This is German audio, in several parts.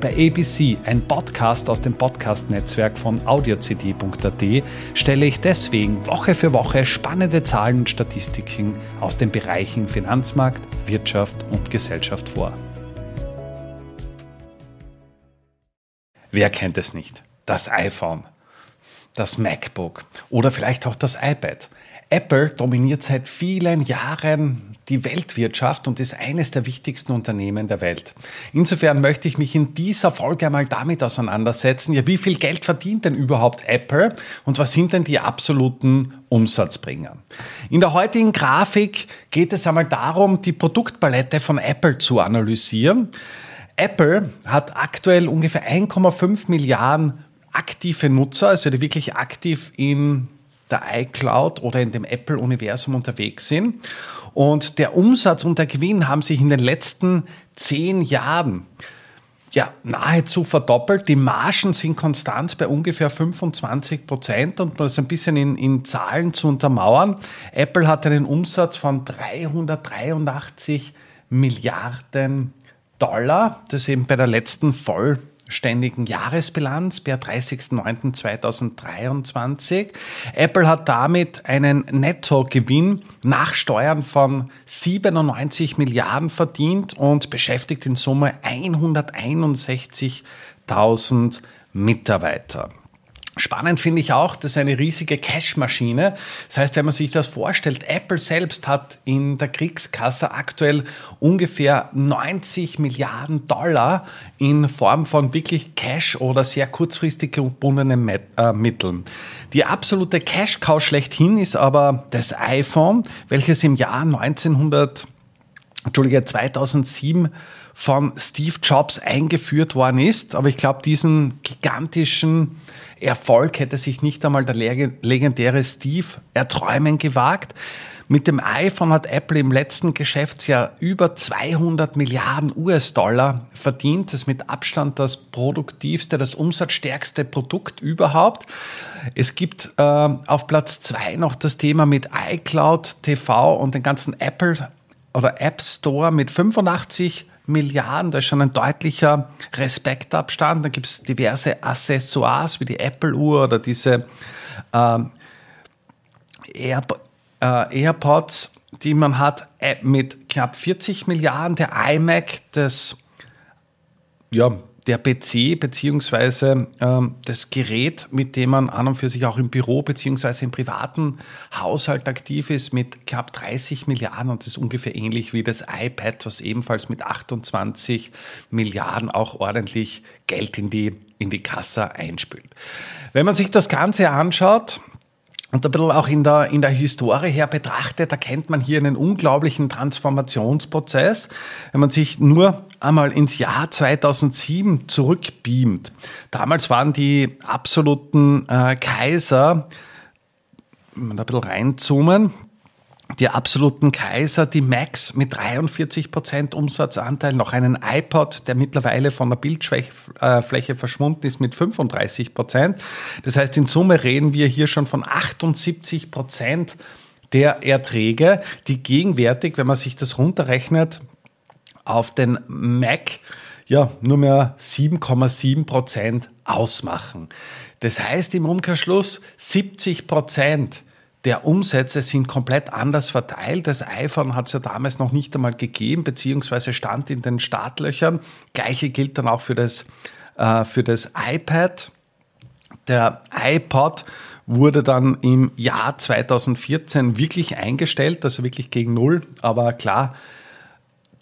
Bei ABC, ein Podcast aus dem Podcast-Netzwerk von audiocd.at, stelle ich deswegen Woche für Woche spannende Zahlen und Statistiken aus den Bereichen Finanzmarkt, Wirtschaft und Gesellschaft vor. Wer kennt es nicht? Das iPhone, das MacBook oder vielleicht auch das iPad. Apple dominiert seit vielen Jahren die Weltwirtschaft und ist eines der wichtigsten Unternehmen der Welt. Insofern möchte ich mich in dieser Folge einmal damit auseinandersetzen, ja, wie viel Geld verdient denn überhaupt Apple und was sind denn die absoluten Umsatzbringer? In der heutigen Grafik geht es einmal darum, die Produktpalette von Apple zu analysieren. Apple hat aktuell ungefähr 1,5 Milliarden aktive Nutzer, also die wirklich aktiv in der iCloud oder in dem Apple-Universum unterwegs sind. Und der Umsatz und der Gewinn haben sich in den letzten zehn Jahren ja, nahezu verdoppelt. Die Margen sind konstant bei ungefähr 25 Prozent und das ein bisschen in, in Zahlen zu untermauern. Apple hat einen Umsatz von 383 Milliarden Dollar, das eben bei der letzten Voll ständigen Jahresbilanz per 30.09.2023. Apple hat damit einen Nettogewinn nach Steuern von 97 Milliarden verdient und beschäftigt in Summe 161.000 Mitarbeiter. Spannend finde ich auch, das ist eine riesige Cash-Maschine. Das heißt, wenn man sich das vorstellt, Apple selbst hat in der Kriegskasse aktuell ungefähr 90 Milliarden Dollar in Form von wirklich Cash oder sehr kurzfristig gebundenen äh, Mitteln. Die absolute Cash-Cow schlechthin ist aber das iPhone, welches im Jahr 1900, Entschuldige, 2007 von Steve Jobs eingeführt worden ist. Aber ich glaube, diesen gigantischen Erfolg hätte sich nicht einmal der legendäre Steve erträumen gewagt. Mit dem iPhone hat Apple im letzten Geschäftsjahr über 200 Milliarden US-Dollar verdient. Das ist mit Abstand das produktivste, das umsatzstärkste Produkt überhaupt. Es gibt äh, auf Platz zwei noch das Thema mit iCloud TV und den ganzen Apple oder App Store mit 85 Milliarden, da ist schon ein deutlicher Respektabstand. Dann gibt es diverse Accessoires wie die Apple-Uhr oder diese ähm, Air, äh, AirPods, die man hat äh, mit knapp 40 Milliarden. Der iMac, das ja, der PC beziehungsweise ähm, das Gerät, mit dem man an und für sich auch im Büro beziehungsweise im privaten Haushalt aktiv ist, mit knapp 30 Milliarden und das ist ungefähr ähnlich wie das iPad, was ebenfalls mit 28 Milliarden auch ordentlich Geld in die, in die Kasse einspült. Wenn man sich das Ganze anschaut, und ein bisschen auch in der, in der Historie her betrachtet, erkennt man hier einen unglaublichen Transformationsprozess. Wenn man sich nur einmal ins Jahr 2007 zurückbeamt. Damals waren die absoluten äh, Kaiser, wenn man da ein bisschen reinzoomen, die absoluten Kaiser, die Macs mit 43% Umsatzanteil, noch einen iPod, der mittlerweile von der Bildfläche äh, verschwunden ist mit 35%. Das heißt, in Summe reden wir hier schon von 78% der Erträge, die gegenwärtig, wenn man sich das runterrechnet, auf den Mac ja nur mehr 7,7% ausmachen. Das heißt im Umkehrschluss 70 Prozent der Umsätze sind komplett anders verteilt. Das iPhone hat es ja damals noch nicht einmal gegeben, beziehungsweise stand in den Startlöchern. Gleiche gilt dann auch für das, äh, für das iPad. Der iPod wurde dann im Jahr 2014 wirklich eingestellt, also wirklich gegen Null. Aber klar,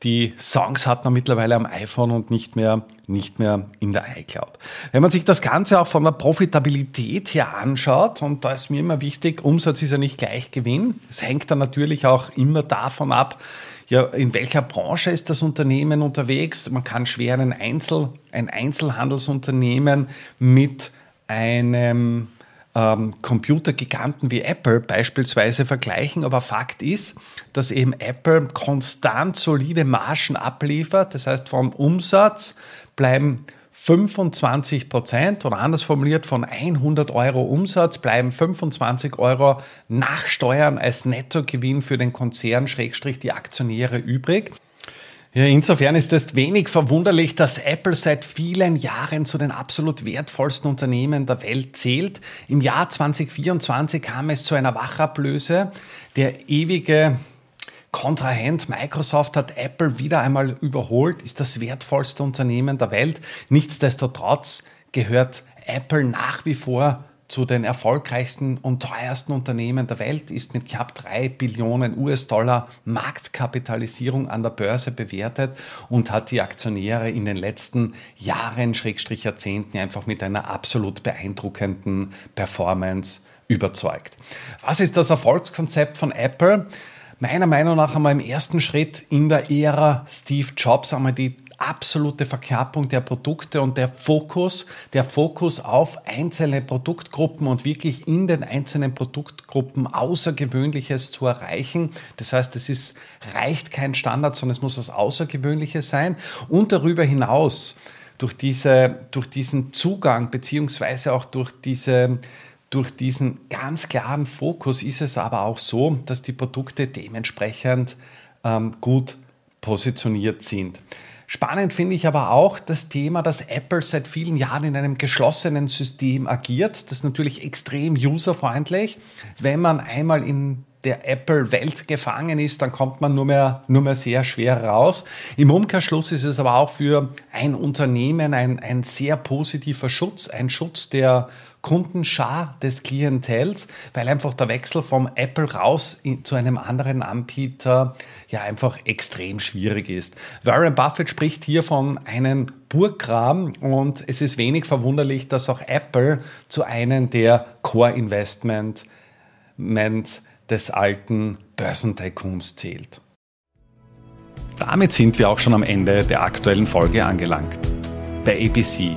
die Songs hat man mittlerweile am iPhone und nicht mehr, nicht mehr in der iCloud. Wenn man sich das Ganze auch von der Profitabilität her anschaut, und da ist mir immer wichtig, Umsatz ist ja nicht gleich Gewinn. Es hängt dann natürlich auch immer davon ab, ja, in welcher Branche ist das Unternehmen unterwegs? Man kann schwer einen Einzel, ein Einzelhandelsunternehmen mit einem ähm, Computergiganten wie Apple beispielsweise vergleichen. Aber Fakt ist, dass eben Apple konstant solide Margen abliefert. Das heißt, vom Umsatz bleiben 25 Prozent oder anders formuliert von 100 Euro Umsatz bleiben 25 Euro nach Steuern als Nettogewinn für den Konzern Schrägstrich die Aktionäre übrig. Ja, insofern ist es wenig verwunderlich, dass Apple seit vielen Jahren zu den absolut wertvollsten Unternehmen der Welt zählt. Im Jahr 2024 kam es zu einer Wachablöse. Der ewige Kontrahent Microsoft hat Apple wieder einmal überholt, ist das wertvollste Unternehmen der Welt. Nichtsdestotrotz gehört Apple nach wie vor zu den erfolgreichsten und teuersten Unternehmen der Welt, ist mit knapp drei Billionen US-Dollar Marktkapitalisierung an der Börse bewertet und hat die Aktionäre in den letzten Jahren, Schrägstrich Jahrzehnten, einfach mit einer absolut beeindruckenden Performance überzeugt. Was ist das Erfolgskonzept von Apple? Meiner Meinung nach einmal im ersten Schritt in der Ära Steve Jobs einmal die absolute Verknappung der Produkte und der Fokus, der Fokus auf einzelne Produktgruppen und wirklich in den einzelnen Produktgruppen Außergewöhnliches zu erreichen. Das heißt, es ist, reicht kein Standard, sondern es muss was Außergewöhnliches sein. Und darüber hinaus, durch, diese, durch diesen Zugang beziehungsweise auch durch diese durch diesen ganz klaren Fokus ist es aber auch so, dass die Produkte dementsprechend ähm, gut positioniert sind. Spannend finde ich aber auch das Thema, dass Apple seit vielen Jahren in einem geschlossenen System agiert. Das ist natürlich extrem userfreundlich. Wenn man einmal in der Apple-Welt gefangen ist, dann kommt man nur mehr, nur mehr sehr schwer raus. Im Umkehrschluss ist es aber auch für ein Unternehmen ein, ein sehr positiver Schutz, ein Schutz der Kundenschar des Klientels, weil einfach der Wechsel vom Apple raus in, zu einem anderen Anbieter ja einfach extrem schwierig ist. Warren Buffett spricht hier von einem Burggraben und es ist wenig verwunderlich, dass auch Apple zu einem der Core-Investments des alten Börsentycoons zählt. Damit sind wir auch schon am Ende der aktuellen Folge angelangt. Bei ABC